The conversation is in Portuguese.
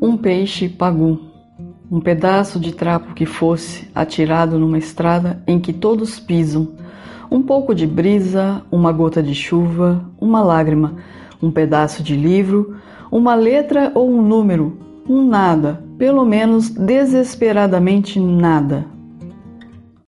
Um peixe pagou um pedaço de trapo que fosse atirado numa estrada em que todos pisam, um pouco de brisa, uma gota de chuva, uma lágrima, um pedaço de livro, uma letra ou um número, um nada, pelo menos desesperadamente nada.